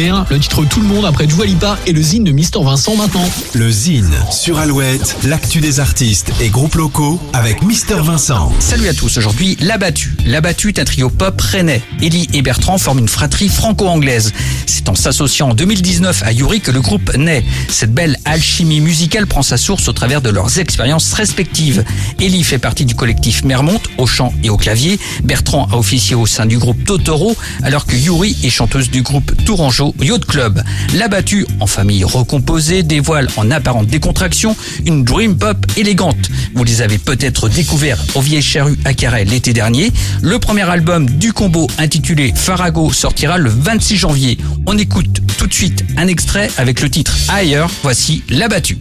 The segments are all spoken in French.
découvrir le titre Tout le monde après Dua Lipa et le zine de Mister Vincent maintenant. Le Zine sur Alouette, l'actu des artistes et groupes locaux avec Mister Vincent. Salut à tous, aujourd'hui L'Abattu. L'Abattu est un trio pop rennais. Ellie et Bertrand forment une fratrie franco-anglaise. C'est en s'associant en 2019 à Yuri que le groupe naît. Cette belle alchimie musicale prend sa source au travers de leurs expériences respectives. Ellie fait partie du collectif Mermont au chant et au clavier. Bertrand a officié au sein du groupe Totoro alors que Yuri est chanteuse du groupe Tourangeau Yacht Club. L'Abattu, en famille recomposée, dévoile en apparente décontraction une dream pop élégante. Vous les avez peut-être découverts au Vieille Charrue à Carré l'été dernier. Le premier album du combo intitulé Farago sortira le 26 janvier. On écoute tout de suite un extrait avec le titre Ailleurs. Voici L'Abattu.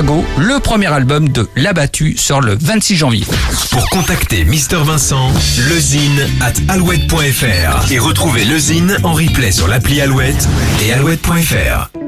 Le premier album de L'Abattu, sort le 26 janvier. Pour contacter Mister Vincent, lezine at alouette.fr et retrouver le Zine en replay sur l'appli Alouette et alouette.fr. Alouette.